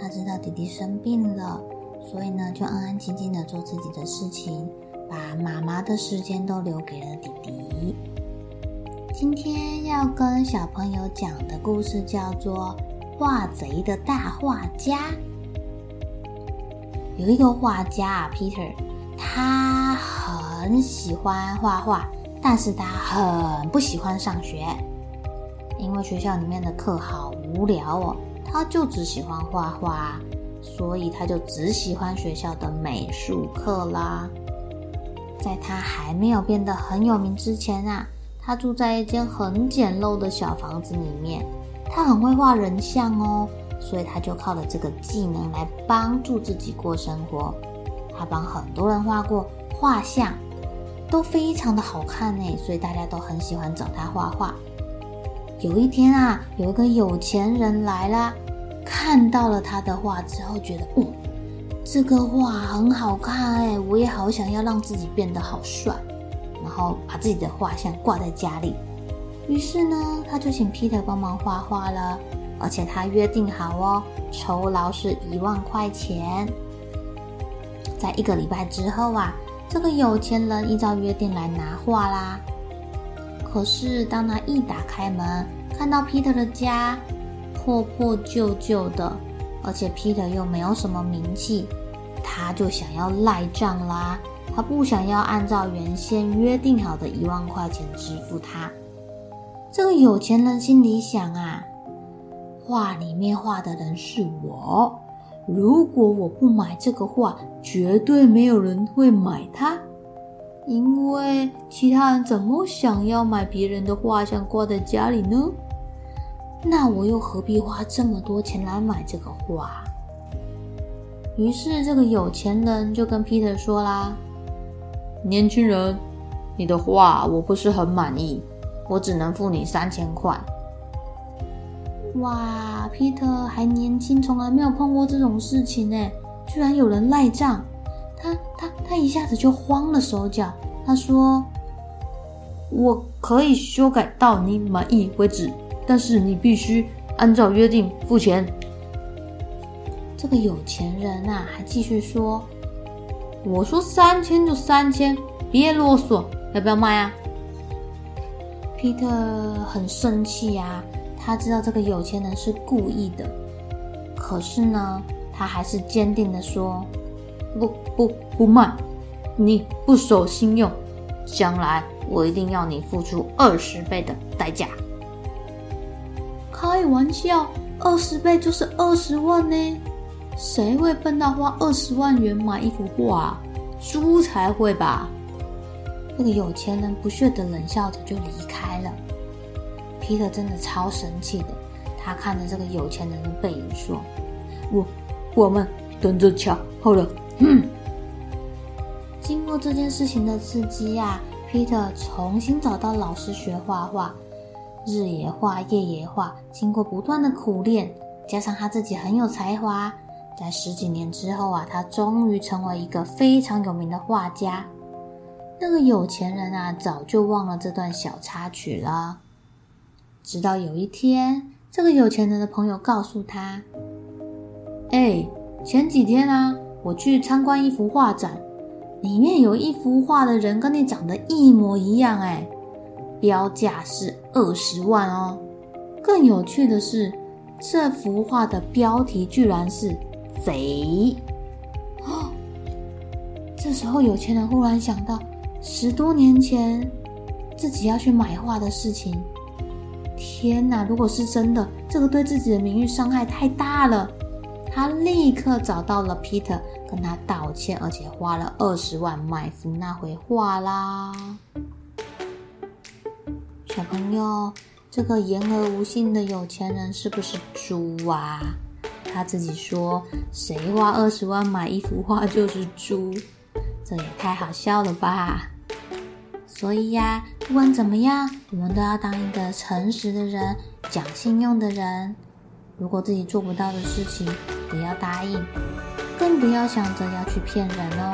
他知道弟弟生病了，所以呢，就安安静静的做自己的事情，把妈妈的时间都留给了弟弟。今天要跟小朋友讲的故事叫做《画贼的大画家》。有一个画家啊，Peter，他很喜欢画画，但是他很不喜欢上学，因为学校里面的课好无聊哦。他就只喜欢画画，所以他就只喜欢学校的美术课啦。在他还没有变得很有名之前啊，他住在一间很简陋的小房子里面。他很会画人像哦，所以他就靠着这个技能来帮助自己过生活。他帮很多人画过画像，都非常的好看呢，所以大家都很喜欢找他画画。有一天啊，有一个有钱人来啦。看到了他的画之后，觉得哦，这个画很好看哎，我也好想要让自己变得好帅，然后把自己的画像挂在家里。于是呢，他就请 Peter 帮忙画画了，而且他约定好哦，酬劳是一万块钱。在一个礼拜之后啊，这个有钱人依照约定来拿画啦。可是当他一打开门，看到 Peter 的家。破破旧旧的，而且 Peter 又没有什么名气，他就想要赖账啦。他不想要按照原先约定好的一万块钱支付他。这个有钱人心里想啊，画里面画的人是我，如果我不买这个画，绝对没有人会买它，因为其他人怎么想要买别人的画像挂在家里呢？那我又何必花这么多钱来买这个画？于是这个有钱人就跟 Peter 说啦：“年轻人，你的画我不是很满意，我只能付你三千块。”哇，Peter 还年轻，从来没有碰过这种事情呢，居然有人赖账，他他他一下子就慌了手脚。他说：“我可以修改到你满意为止。”但是你必须按照约定付钱。这个有钱人啊，还继续说：“我说三千就三千，别啰嗦，要不要卖啊皮特很生气呀，他知道这个有钱人是故意的，可是呢，他还是坚定的说：“不不不卖，你不守信用，将来我一定要你付出二十倍的代价。”开玩笑，二十倍就是二十万呢，谁会笨到花二十万元买一幅画？猪才会吧！那个有钱人不屑的冷笑着就离开了。皮特真的超生气的，他看着这个有钱人的背影说：“我，我们等着瞧好了。”嗯。经过这件事情的刺激呀，皮特重新找到老师学画画。日也画，夜也画，经过不断的苦练，加上他自己很有才华，在十几年之后啊，他终于成为一个非常有名的画家。那个有钱人啊，早就忘了这段小插曲了。直到有一天，这个有钱人的朋友告诉他：“哎，前几天啊，我去参观一幅画展，里面有一幅画的人跟你长得一模一样，哎。”标价是二十万哦。更有趣的是，这幅画的标题居然是“贼。哦，这时候有钱人忽然想到，十多年前自己要去买画的事情。天哪！如果是真的，这个对自己的名誉伤害太大了。他立刻找到了 Peter，跟他道歉，而且花了二十万买幅那回画啦。小朋友，这个言而无信的有钱人是不是猪啊？他自己说，谁花二十万买一幅画就是猪，这也太好笑了吧！所以呀，不管怎么样，我们都要当一个诚实的人，讲信用的人。如果自己做不到的事情，不要答应，更不要想着要去骗人哦。